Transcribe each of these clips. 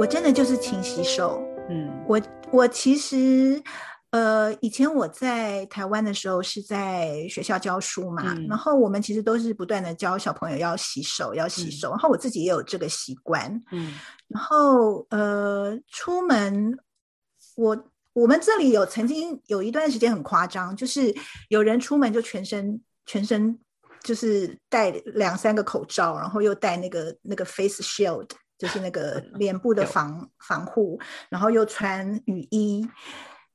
我真的就是勤洗手。嗯。我我其实，呃，以前我在台湾的时候是在学校教书嘛，嗯。然后我们其实都是不断的教小朋友要洗手，要洗嗯。手，然后我自己也有这个习惯，嗯。然后呃，出门我。我们这里有曾经有一段时间很夸张，就是有人出门就全身全身就是戴两三个口罩，然后又戴那个那个 face shield，就是那个脸部的防防护，然后又穿雨衣。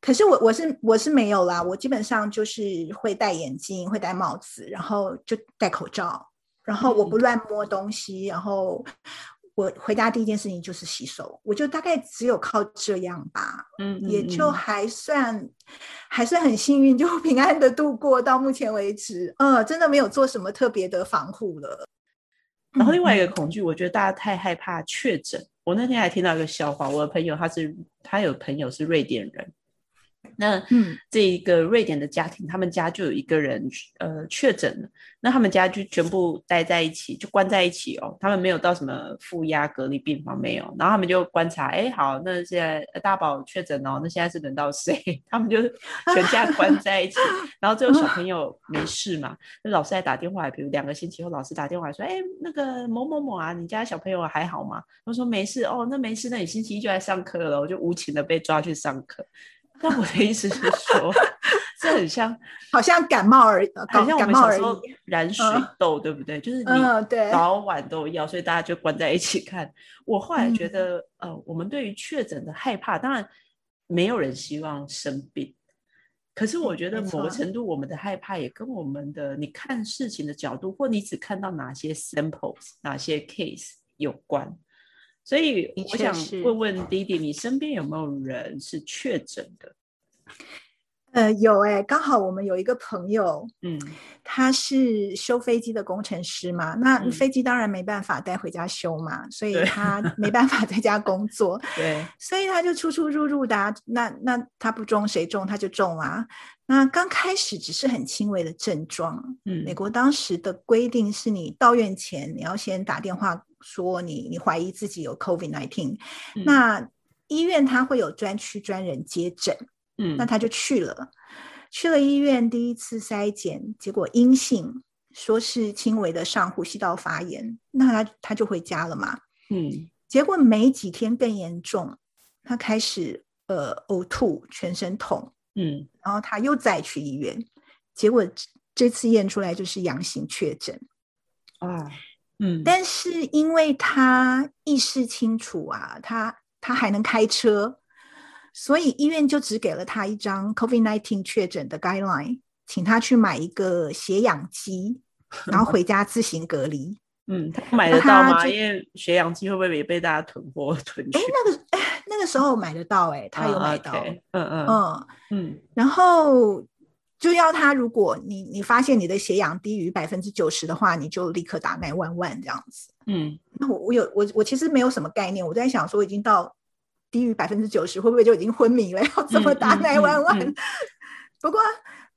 可是我我是我是没有啦，我基本上就是会戴眼镜，会戴帽子，然后就戴口罩，然后我不乱摸东西，然后我回家第一件事情就是洗手，我就大概只有靠这样吧，嗯，也就嗯还算还算很幸运，就 平安的度过到目前为止。呃，真的没有做什么特别的防护了。然后另外一嗯个恐惧，我觉得大家太害怕确诊。我那天还听到一个笑话，我的朋友他是他有朋友是瑞典人，那嗯这一个瑞典的家庭，他们家就有一个人呃确诊了，那他们家就全部待在一起，就关在一起哦，他们没有到什么负压隔离病房没有，然后他们就观察，哎，好，那现在呃大宝确诊哦，那现在是轮到谁？他们就全家关在一起，然后最后小朋 友没事嘛，那老师还打电话，比如两个星期后，老师打电话来说，哎，那个某某某啊，你家小朋友还好吗？他说没事哦，那没事，那你星期一就来上课了，我就无情的被抓去上课。那我的意思是说，这很像，好像感冒而已，好像我感冒而们小时候已。染水嗯痘，对不对？就是你嗯对早晚都要，所以大家就关在一起看。我后来觉嗯得，呃，我们对于确诊的害怕，当然没有人希望生病。可是我觉得某个程度，我们的害怕也跟我们的你看事情的角度，或你只看到哪些 samples、哪些 case 有关。所以我想问问弟弟，你身边有没有人是确诊的？呃，有哎、刚好我们有一个朋友，嗯。他是修飞机的工程师嘛，那嗯。飞机当然没办法带回家修嘛，所以他。没办法在家工作，对，所以他就出出入入的啊、那那他不中谁中他就中啊。那刚开始只是很轻微的症状，嗯美国当时的规定是你到院前你要先打电话说你你怀疑自己有 COVID nineteen，、嗯。那医院他会有专区专人接诊。嗯。那他就去了，去了医院第一次筛检，结果阴性，说是轻微的上呼吸道发炎，那他他就回家了嘛。嗯。结果没几天更严重，他开始呃呕吐、全身痛，嗯。然后他又再去医院，结果这这次验出来就是阳性确诊，啊嗯，但是因为他意识清楚啊，他他还能开车，所以医院就只给了他一张 COVID-19 确诊的 guideline，请他去买一个血氧机，然后回家自行隔离。嗯，他买得到吗？因为血氧机会不会也被大家囤货囤去哎，？那个哎，那个时候买得到、哎，他有啊买到嗯嗯嗯，嗯然后就要他，如果你你发现你的血氧低于百分之九十的话，你就立刻打奶万万这样子。嗯那我我有我我其实没有什么概念，我在想说已经到低于百分之九十，会不会就已经昏迷了？要怎么打麦万万？嗯嗯1嗯不过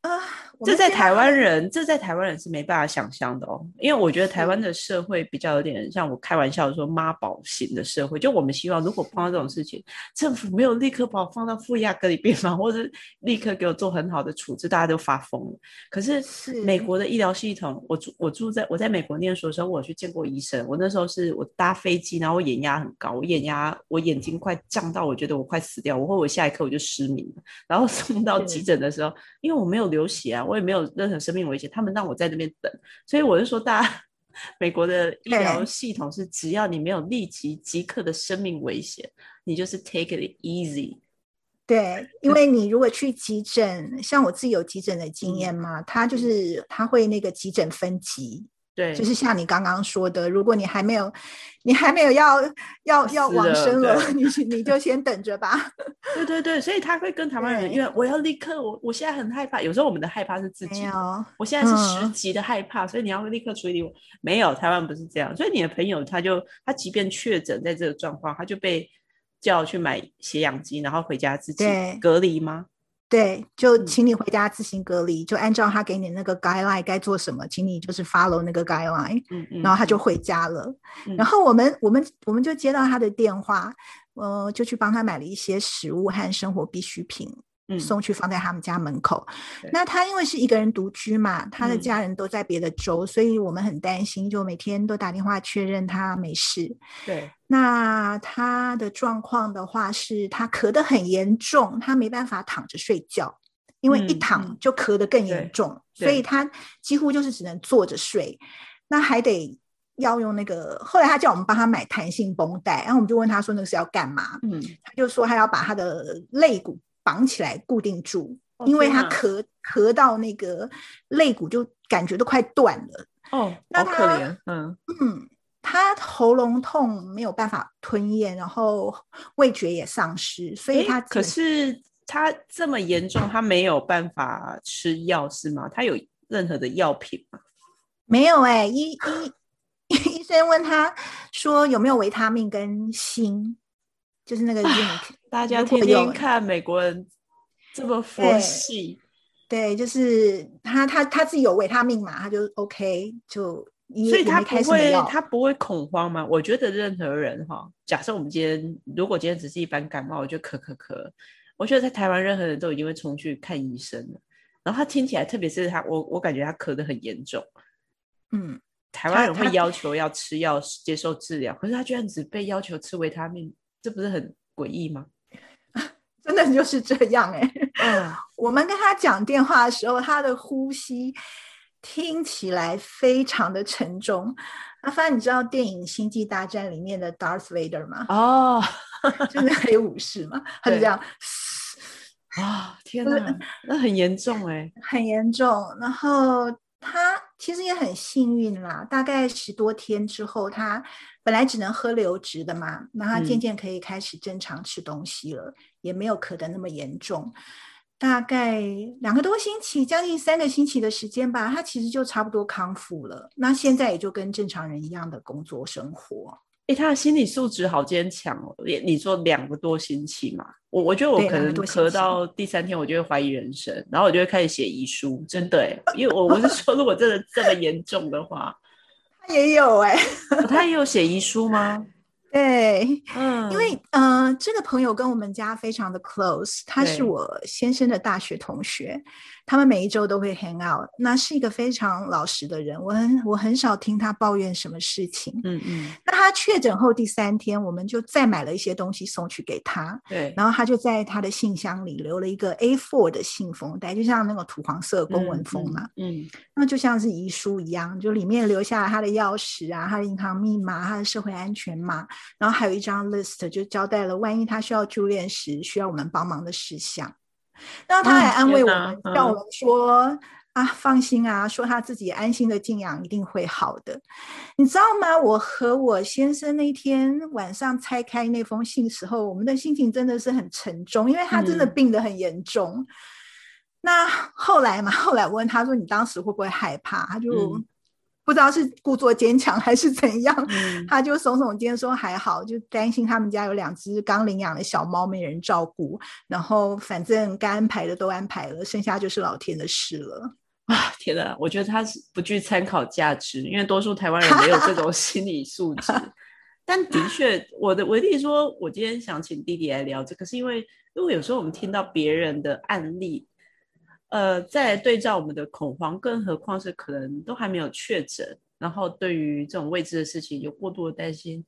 呃，我这在台湾人，这在台湾人是没办法想象的哦，因为我觉得台湾的社会比较有点像我开玩笑说妈宝型的社会，就我们希望如果碰到这种事情，政府没有立刻把我放到负压隔离病房，或者立刻给我做很好的处置，大家都发疯了。可是是美国的医疗系统，我住我住在我在美国念书的时候，我有去见过医生。我那时候是我搭飞机，然后我眼压很高，我眼压我眼睛快胀到我觉得我快死掉，我或我下一刻我就失明了。然后送到急诊的时候，因为我没有流血啊，我也没有任何生命危险，他们让我在那边等，所以我就说大家。美国的医疗系统是，只要你没有立即即刻的生命危险，你就是 take it easy。对，因为你如果去急诊，像我自己有急诊的经嗯验嘛，他就是他会那个急诊分级，对，就是像你刚刚说的，如果你还没有你还没有要要要往生了，你你就先等着吧。对对对，所以他会跟台湾人，因为我要立刻，我我现在很害怕。有时候我们的害怕是自己的，没有，我现在是十嗯级的害怕，所以你要立刻处理我。没有，台湾不是这样，所以你的朋友他就他即便确诊在这个状况，他就被叫去买血氧机，然后回家自己隔离吗？对，就嗯。请你回家自行隔离，就按照他给你那个 guideline 该做什么，请你就是 follow 那个 guideline，嗯嗯，然后他就嗯。回家了。嗯。然后我们我们我们就接到他的电话，呃，就去帮他买了一些食物和生活必需品，嗯送去放在他们家门口对。那他因为是一个人独居嘛，他的嗯家人都在别的州，所以我们很担心，就每天都打电话确认他没事。对，那他的状况的话，是他咳得很严重，他没办法躺着睡觉，因为一嗯躺嗯就咳得更严重，所以他几乎就是只能坐着睡，那还得要用那个。后来他叫我们帮他买弹性绷带，然后我们就问他说那个是要干嘛，嗯，他就说他要把他的肋骨绑起来固定住，哦因为他咳咳到那个肋骨就感觉都快断了。哦，那可怜，嗯，嗯，他喉咙痛没有办法吞咽，然后味觉也丧失，所以他可是他这么严重，他没有办法吃药是吗？他有任何的药品吗？没有哎、医医 医生问他说有没有维他命跟锌，就是那个 zinc，大家天天看美国人这么佛系，对，就是他他他自己有维他命嘛，他就 OK 就所以他不会他不会恐慌吗？我觉得任何人哈，假设我们今天如果今天只是一般感冒，我就咳咳咳，我觉得在台湾任何人都一定会冲去看医生的。然后他听起来，特别是他，我我感觉他咳得很严重。嗯，台湾人会要求要吃药、接受治疗，可是他居然只被要求吃维他命，这不是很诡异吗？真的就是这样哎、嗯，我们跟他讲电话的时候，他的呼吸听起来非常的沉重。阿帆，你知道电影《星际大战》里面的 Darth Vader 吗？哦，就是黑武士嘛，他就这样，啊，天就是哪，那很严重哎。很严重。然后他其实也很幸运啦，大概十多天之后，他本来只能喝流质的嘛，那他渐嗯渐可以开始正常吃东西了，也没有咳得那么严重。大概两个多星期，将近三个星期的时间吧，他其实就差不多康复了。那现在也就跟正常人一样的工作生活。哎，他的心理素质好坚强哦！也你说两个多星期嘛，我我觉得我可能咳到第三天，我就会怀疑人生，然后我就会开始写遗书，真的哎，因为我我是 说如果真的这么严重的话，他也有哎、哦他也有写遗书吗？对，嗯，因为呃，这个朋友跟我们家非常的 close，他是我先生的大学同学，他们每一周都会 hang out。那是一个非常老实的人，我很我很少听他抱怨什么事情。嗯嗯，那他确诊后第三天，我们就再买了一些东西送去给他，对，然后他就在他的信箱里留了一个 A4 的信封袋，就像那个土黄色公文封嘛，嗯，嗯，那就像是遗书一样，就里面留下了他的钥匙啊、他的银行密码、他的社会安全码，然后还有一张 list，就交代了万一他需要住院时需要我们帮忙的事项。然后他还哦安慰我们，叫我嗯们说。啊，放心啊，说他自己安心的静养一定会好的。你知道吗？我和我先生那天晚上拆开那封信时候，我们的心情真的是很沉重，因为他真的嗯病得很严重。那后来嘛，后来我问他说：“你当时会不会害怕？”他就嗯不知道是故作坚强还是怎样，嗯 他就耸耸肩说还好，就担心他们家有两只刚领养的小猫没人照顾，然后反正该安排的都安排了，剩下就是老天的事了。啊，天哪！我觉得他是不具参考价值，因为多数台湾人没有这种 心理素质。但的确，我的我弟弟说，我今天想请弟弟来聊这个，是因为如果有时候我们听到别人的案例，呃，再对照我们的恐慌，更何况是可能都还没有确诊，然后对于这种未知的事情有过度的担心，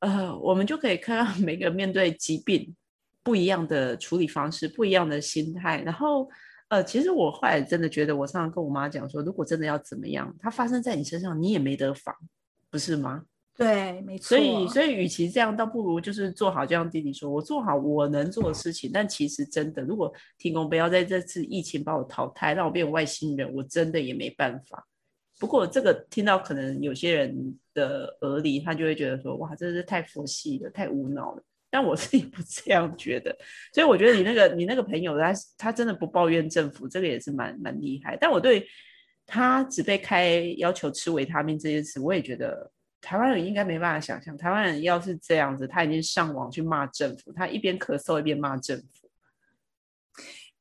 呃，我们就可以看到每个面对疾病不一样的处理方式，不一样的心态，然后。呃，其实我后来真的觉得，我常常跟我妈讲说，如果真的要怎么样，它发生在你身上，你也没得防，不是吗？对，没错。所以，所以与其这样，倒不如就是做好，就像弟弟说，我做好我能做的事情。但其实真的，如果天公不要在这次疫情把我淘汰，让我变外星人，我真的也没办法。不过这个听到可能有些人的耳里，他就会觉得说，哇，真是太佛系了，太无脑了。但我自己不这样觉得，所以我觉得你那个你那个朋友他他真的不抱怨政府，这个也是蛮蛮厉害。但我对他只被开要求吃维他命这件事，我也觉得台湾人应该没办法想象，台湾人要是这样子，他已经上网去骂政府，他一边咳嗽一边骂政府。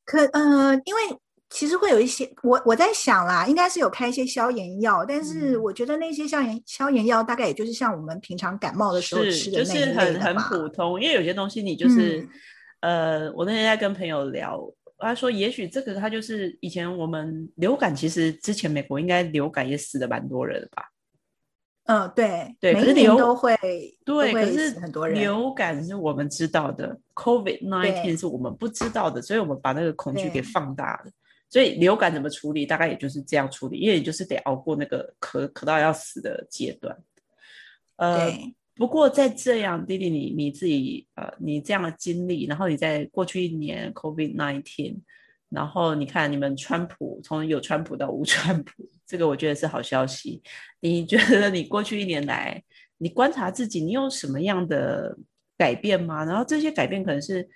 可可呃，因为其实会有一些，我我在想啦，应该是有开一些消炎药，但是我觉得那些消炎消炎药大概也就是像我们平常感冒的时候吃的那一类的很普通，因为有些东西你就是，呃，我那天在跟朋友聊，他说也许这个他就是以前我们流感，其实之前美国应该流感也死了蛮多人的吧。嗯，对对，可是流都会对，可是很多人流感是我们知道的，COVID nineteen 是我们不知道的，所以我们把那个恐惧给放大了。所以流感怎么处理，大概也就是这样处理，因为你就是得熬过那个咳咳到要死的阶段。呃，不过在这样，弟弟你你自己呃，你这样的经历，然后你在过去一年 COVID nineteen。然后你看，你们川普从有川普到无川普，这个我觉得是好消息。你觉得你过去一年来，你观察自己，你有什么样的改变吗？然后这些改变可能是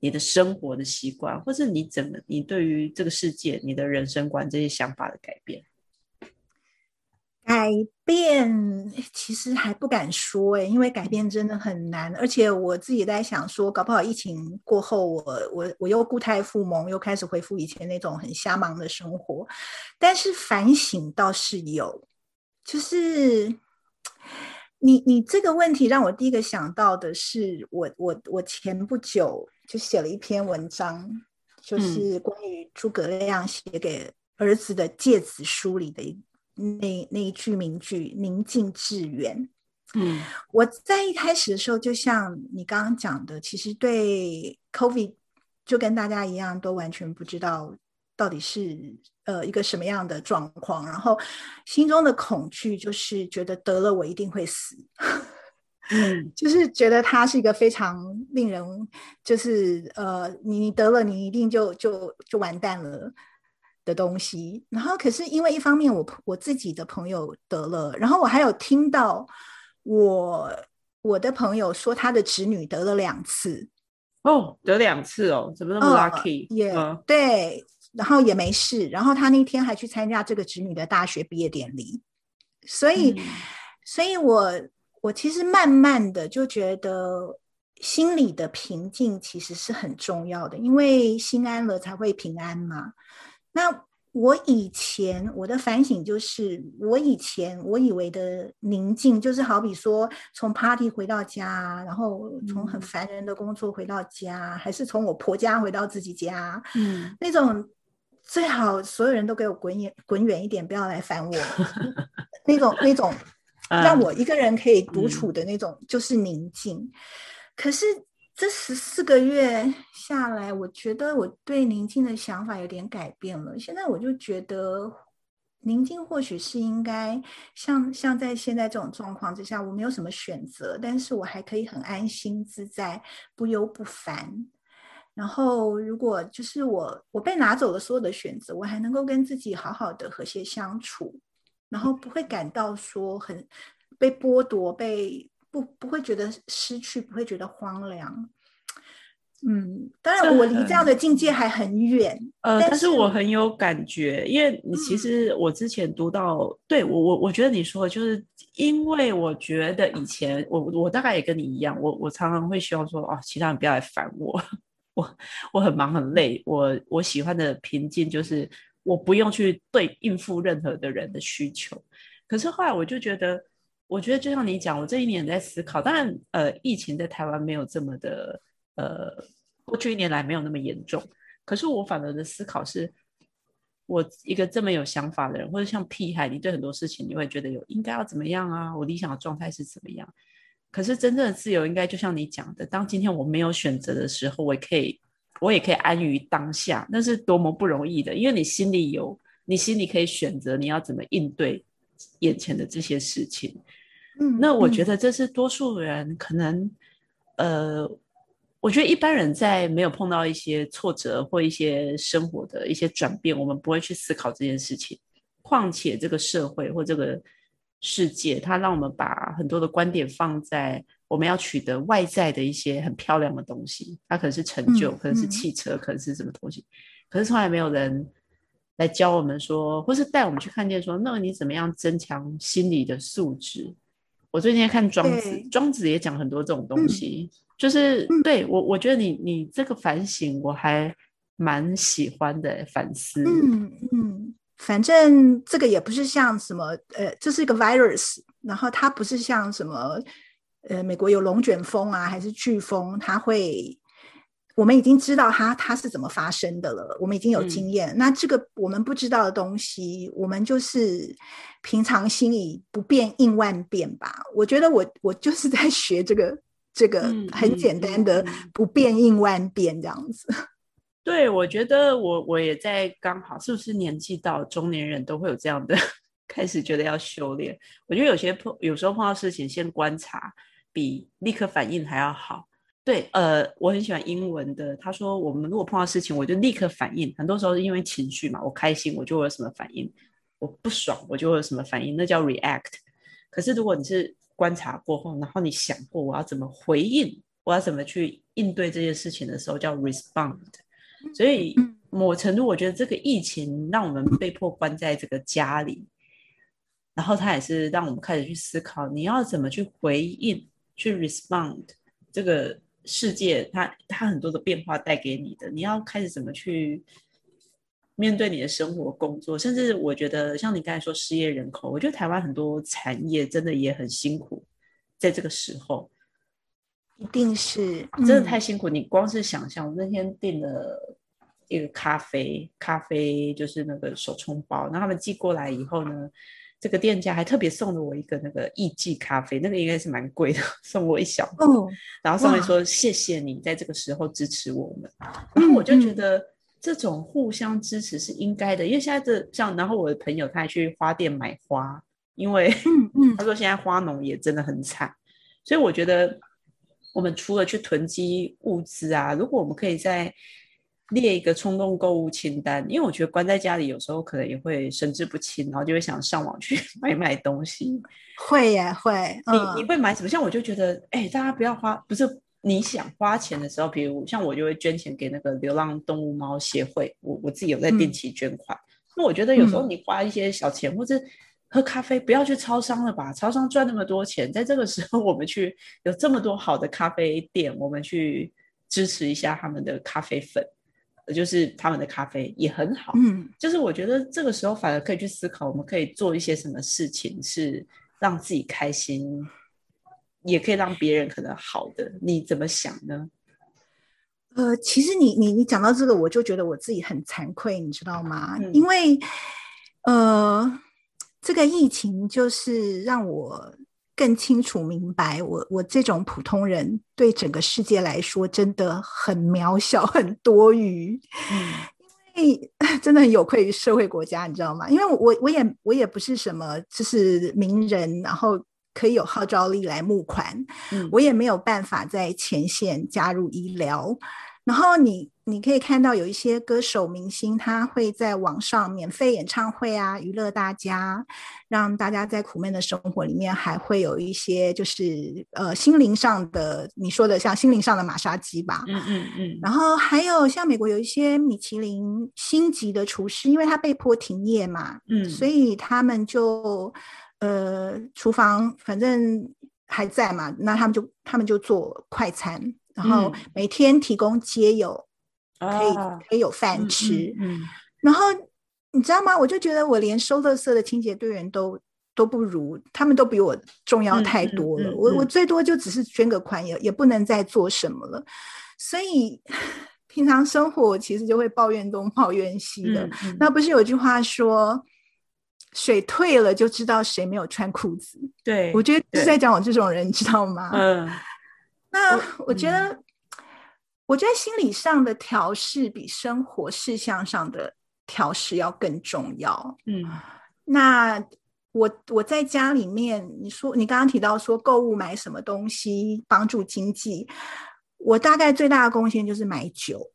你的生活的习惯，或是你怎么你对于这个世界、你的人生观这些想法的改变。改变其实还不敢说哎，因为改变真的很难。而且我自己在想说，搞不好疫情过后，我我我又固态复萌，又开始恢复以前那种很瞎忙的生活。但是反省倒是有，就是你你这个问题让我第一个想到的是，我我我前不久就写了一篇文章，就是关于诸葛亮写给儿子的诫子书里的一。那那一句名句“宁静致远”，嗯，我在一开始的时候，就像你刚刚讲的，其实对 COVID 就跟大家一样，都完全不知道到底是呃一个什么样的状况，然后心中的恐惧就是觉得得了我一定会死，嗯，就是觉得它是一个非常令人就是呃你得了你一定就就就完蛋了。的东西，然后可是因为一方面我我自己的朋友得了，然后我还有听到我我的朋友说他的侄女得了两次，哦，得两次哦，怎么那么 lucky？也对，然后也没事，然后他那天还去参加这个侄女的大学毕业典礼，所以，所以我我其实慢慢的就觉得心里的平静其实是很重要的，因为心安了才会平安嘛。那我以前我的反省就是，我以前我以为的宁静，就是好比说从 party 回到家，然后从很烦人的工作回到家，还是从我婆家回到自己家，嗯，那种最好所有人都给我滚远滚远一点，不要来烦我，那种那种 让我一个人可以独处的那种，就是宁静。可是。这十四个月下来，我觉得我对宁静的想法有点改变了。现在我就觉得，宁静或许是应该像像在现在这种状况之下，我没有什么选择，但是我还可以很安心自在、不忧不烦。然后，如果就是我我被拿走了所有的选择，我还能够跟自己好好的和谐相处，然后不会感到说很被剥夺、被。不不会觉得失去，不会觉得荒凉。嗯，当然我离这样的境界还很远。呃，但是我很有感觉，因为你其实我之前读到，对我我我觉得你说的就是，因为我觉得以前我我大概也跟你一样，我我常常会希望说，哦，其他人不要来烦我，我我很忙很累，我我喜欢的平静就是我不用去对应付任何的人的需求。可是后来我就觉得。我觉得就像你讲，我这一年在思考，当然，呃，疫情在台湾没有这么的，呃，过去一年来没有那么严重。可是我反而的思考是，我一个这么有想法的人，或者像屁孩，你对很多事情你会觉得有应该要怎么样啊？我理想的状态是怎么样？可是真正的自由，应该就像你讲的，当今天我没有选择的时候，我也可以，我也可以安于当下，那是多么不容易的，因为你心里有，你心里可以选择你要怎么应对。眼前的这些事情，嗯，那我觉得这是多数人可能，呃，我觉得一般人在没有碰到一些挫折或一些生活的一些转变，我们不会去思考这件事情。况且这个社会或这个世界，它让我们把很多的观点放在我们要取得外在的一些很漂亮的东西，它可能是成就，可能是汽车，可能是什么东西，可是从来没有人。来教我们说，或是带我们去看见说，那你怎么样增强心理的素质？我最近在看庄子，庄子也讲很多这种东西，就是对我，我觉得你你这个反省，我还蛮喜欢的反思。嗯嗯，反正这个也不是像什么呃，这是一个 virus，然后它不是像什么呃，美国有龙卷风啊，还是飓风，它会。我们已经知道它它是怎么发生的了，我们已经有经验。那这个我们不知道的东西，我们就是平常心以不变应万变吧。我觉得我我就是在学这个这个很简单的不变应万变这样子。对，我觉得我我也在刚好是不是年纪到中年人都会有这样的 开始觉得要修炼。我觉得有些碰有时候碰到事情先观察，比立刻反应还要好。对，呃，我很喜欢英文的。他说，我们如果碰到事情，我就立刻反应。很多时候是因为情绪嘛，我开心我就会有什么反应，我不爽我就会有什么反应，那叫 react。可是如果你是观察过后，然后你想过我要怎么回应，我要怎么去应对这件事情的时候，叫 respond。所以某程度，我觉得这个疫情让我们被迫关在这个家里，然后它也是让我们开始去思考，你要怎么去回应，去 respond 这个。世界，它它很多的变化带给你的，你要开始怎么去面对你的生活、工作，甚至我觉得像你刚才说失业人口，我觉得台湾很多产业真的也很辛苦，在这个时候，一定是真的太辛苦。你光是想象，我那天订了一个咖啡，咖啡就是那个手冲包，然后他们寄过来以后呢。这个店家还特别送了我一个那个艺妓咖啡，那个应该是蛮贵的，送我一小哦。然后上面说谢谢你在这个时候支持我们，然后我就觉得这种互相支持是应该的，因为现在这像，然后我的朋友他还去花店买花，因为他说现在花农也真的很惨，所以我觉得我们除了去囤积物资啊，如果我们可以在。列一个冲动购物清单，因为我觉得关在家里有时候可能也会神志不清，然后就会想上网去 买买东西。会呀，会。你你会买什么？像我就觉得，哎，大家不要花，不是你想花钱的时候，比如像我就会捐钱给那个流浪动物猫协会，我我自己有在定期捐款。那我觉得有时候你花一些小钱，或者喝咖啡，不要去超商了吧？超商赚那么多钱，在这个时候 我们去有这么多好的咖啡店，我们去支持一下他们的咖啡粉。就是他们的咖啡也很好，嗯，就是我觉得这个时候反而可以去思考，我们可以做一些什么事情是让自己开心，也可以让别人可能好的，你怎么想呢？呃，其实你你你讲到这个，我就觉得我自己很惭愧，你知道吗？因为呃，这个疫情就是让我。更清楚明白，我我这种普通人对整个世界来说真的很渺小、很多余。嗯，因为 真的很有愧于社会国家，你知道吗？因为我我也我也不是什么就是名人，然后可以有号召力来募款，我也没有办法在前线加入医疗。然后你你可以看到有一些歌手明星，他会在网上免费演唱会啊，娱乐大家，让大家在苦闷的生活里面还会有一些就是呃心灵上的你说的像心灵上的马杀鸡吧。嗯嗯嗯。然后还有像美国有一些米其林星级的厨师，因为他被迫停业嘛，嗯，所以他们就呃厨房反正还在嘛，那他们就他们就做快餐。然后每天提供接有，可以可以有饭吃。嗯，然后你知道吗？我就觉得我连收垃圾的清洁队员都都不如，他们都比我重要太多了。我我最多就只是捐个款，也也不能再做什么了。所以平常生活其实就会抱怨东抱怨西的。那不是有句话说，水退了就知道谁没有穿裤子。对，我觉得是在讲我这种人，知道吗？嗯。那我觉得，我觉得心理上的调试比生活事项上的调试要更重要。嗯，那我我在家里面，你说你刚刚提到说购物买什么东西帮助经济，我大概最大的贡献就是买酒。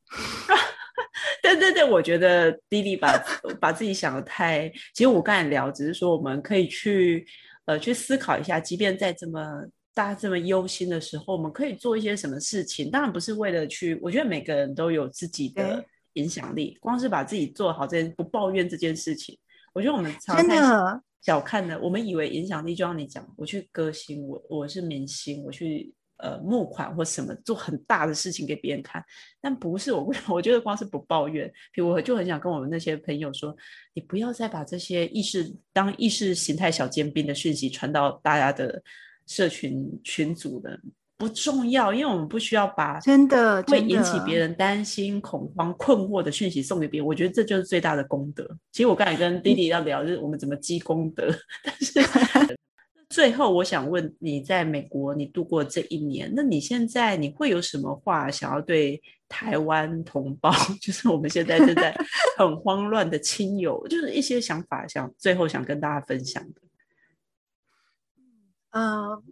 对对对，我觉得弟弟把把自己想的太……其实我刚才聊，只是说我们可以去呃去思考一下，即便在这么。大家这么忧心的时候，我们可以做一些什么事情？当然不是为了去，我觉得每个人都有自己的影响力。光是把自己做好，这件不抱怨这件事情，我觉得我们常太小看了。我们以为影响力就像你讲，我去歌星，我我是明星，我去呃募款或什么做很大的事情给别人看，但不是我，我觉得光是不抱怨，比如我就很想跟我们那些朋友说，你不要再把这些意识当意识形态小尖兵的讯息传到大家的社群群组的。不重要，因为我们不需要把真的会引起别人担心、恐慌、困惑的讯息送给别人。我觉得这就是最大的功德。其实我刚才跟弟弟要聊，就是我们怎么积功德。但是 最后，我想问你在美国你度过这一年，那你现在你会有什么话想要对台湾同胞，就是我们现在正在很慌乱的亲友，就是一些想法，想最后想跟大家分享的。嗯。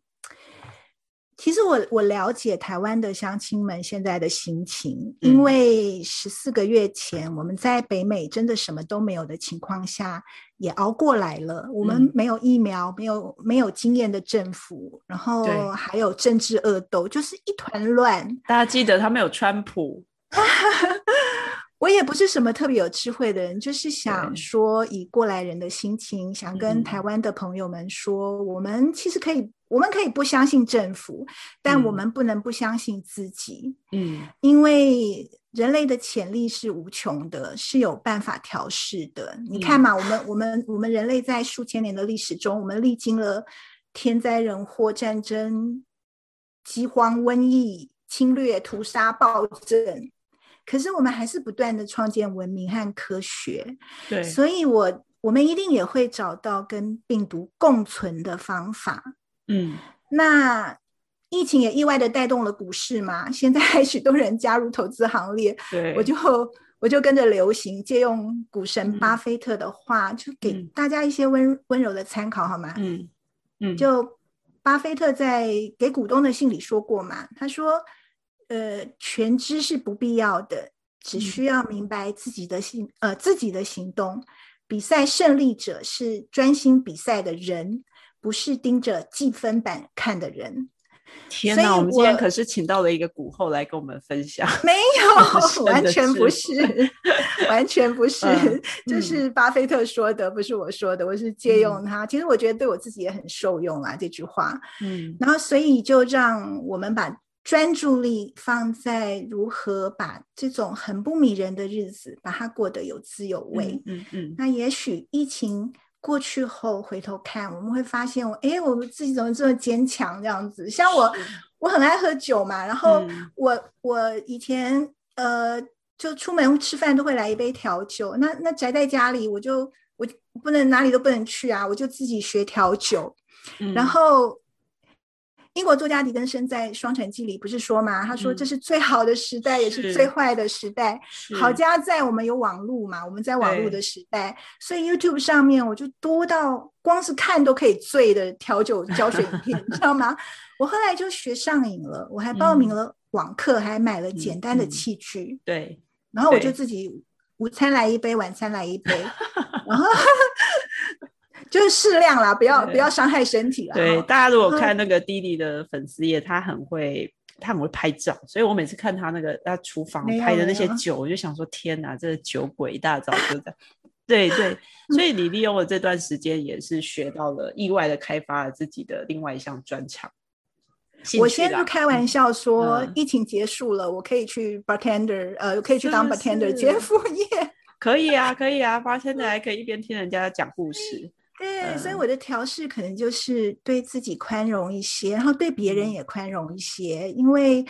其实我我了解台湾的乡亲们现在的心情，因为十四个月前我们在北美真的什么都没有的情况下也熬过来了。我们没有疫苗，没有没有经验的政府，然后还有政治恶斗，就是一团乱。大家记得他们有川普。我也不是什么特别有智慧的人，就是想说以过来人的心情，想跟台湾的朋友们说，我们其实可以。我们可以不相信政府，但我们不能不相信自己。嗯，因为人类的潜力是无穷的，是有办法调试的。你看嘛，我们我们我们人类在数千年的历史中，我们历经了天灾人祸、战争、饥荒、瘟疫、侵略、屠杀、暴政，可是我们还是不断的创建文明和科学。对，所以我我们一定也会找到跟病毒共存的方法。嗯，那疫情也意外的带动了股市嘛？现在许多人加入投资行列，对，我就我就跟着流行，借用股神巴菲特的话，就给大家一些温温柔的参考，好吗？嗯嗯，就巴菲特在给股东的信里说过嘛，他说：“呃，全知是不必要的，只需要明白自己的行呃自己的行动。比赛胜利者是专心比赛的人。”不是盯着计分板看的人。天哪，我们今天可是请到了一个股后来跟我们分享。没有，完全不是，完全不是，这是巴菲特说的，不是我说的，我是借用他。其实我觉得对我自己也很受用啊，这句话。嗯，然后所以就让我们把专注力放在如何把这种很不迷人的日子，把它过得有滋有味。嗯嗯，那也许疫情。过去后回头看，我们会发现，我哎，我们自己怎么这么坚强？这样子，像我，我很爱喝酒嘛，然后我我以前呃，就出门吃饭都会来一杯调酒。那那宅在家里，我就我不能哪里都不能去啊，我就自己学调酒，然后。英国作家狄更生在《双城记》里不是说吗？他说这是最好的时代，也是最坏的时代。好家在我们有网络嘛，我们在网络的时代，所以 YouTube 上面我就多到光是看都可以醉的调酒教学影片，你知道吗？我后来就学上瘾了，我还报名了网课，还买了简单的器具。对，然后我就自己午餐来一杯，晚餐来一杯，然后。就是适量啦，不要不要伤害身体啦。对，大家如果看那个弟弟的粉丝页，他很会，他很会拍照，所以我每次看他那个他厨房拍的那些酒，我就想说，天哪，这酒鬼一大早就在。对对，所以你利用了这段时间，也是学到了，意外的开发了自己的另外一项专长。我先就开玩笑说，疫情结束了，我可以去 bartender，呃，可以去当 bartender 接副业。可以啊，可以啊，bartender 还可以一边听人家讲故事。对，所以我的调试可能就是对自己宽容一些，然后对别人也宽容一些，因为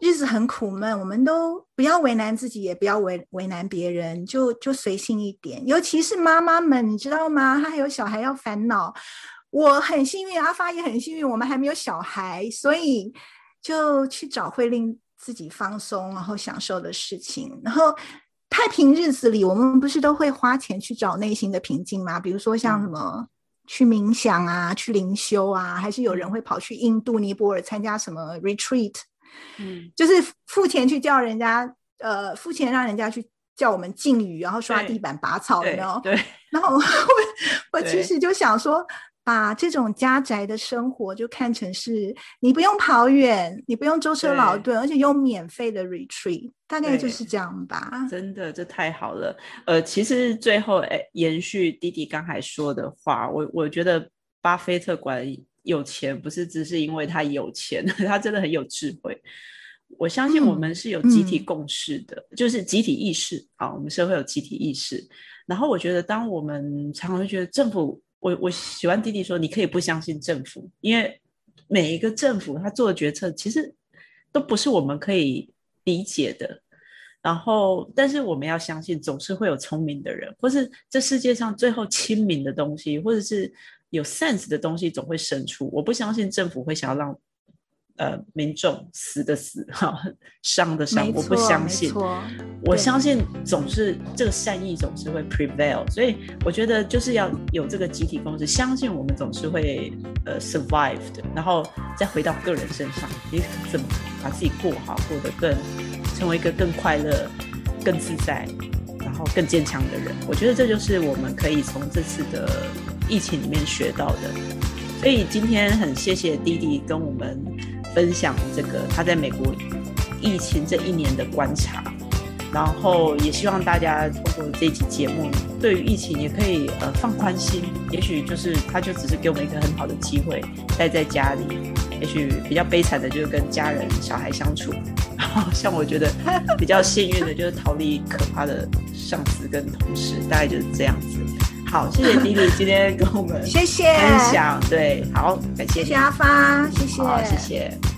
日子很苦闷，我们都不要为难自己，也不要为为难别人，就就随性一点。尤其是妈妈们，你知道吗？她还有小孩要烦恼。我很幸运，阿发也很幸运，我们还没有小孩，所以就去找会令自己放松然后享受的事情，然后。太平日子里，我们不是都会花钱去找内心的平静吗？比如说像什么去冥想啊，去灵修啊，还是有人会跑去印度、尼泊尔参加什么 retreat，嗯，就是付钱去叫人家，呃，付钱让人家去叫我们禁语，然后刷地板、拔草，有没有？对。然后我 我其实就想说。把这种家宅的生活就看成是你不用跑远，你不用舟车劳顿，而且有免费的 retreat，大概就是这样吧。真的，这太好了。呃，其实最后，哎，延续弟弟刚才说的话，我我觉得巴菲特管有钱不是只是因为他有钱，他真的很有智慧。我相信我们是有集体共识的，就是集体意识啊，我们社会有集体意识。然后我觉得，当我们常常会觉得政府，我我喜欢弟弟说，你可以不相信政府，因为每一个政府他做的决策其实都不是我们可以理解的。然后，但是我们要相信，总是会有聪明的人，或是这世界上最后亲民的东西，或者是有 sense 的东西，总会胜出。我不相信政府会想要让。呃，民众死的死，哈，伤的伤，我不相信。我相信总是这个善意总是会 prevail，所以我觉得就是要有这个集体共识，相信我们总是会呃 survive 的，然后再回到个人身上，你怎么把自己过好，过得更成为一个更快乐、更自在，然后更坚强的人。我觉得这就是我们可以从这次的疫情里面学到的。所以今天很谢谢弟弟跟我们。分享这个他在美国疫情这一年的观察，然后也希望大家通过这期节目，对于疫情也可以呃放宽心。也许就是他就只是给我们一个很好的机会，待在家里。也许比较悲惨的就是跟家人、小孩相处。然 后像我觉得比较幸运的就是逃离可怕的上司跟同事，大概就是这样子。好，谢谢迪迪今天跟我们谢谢。分享，对，好，感谢，谢谢阿发，谢谢，好，谢谢。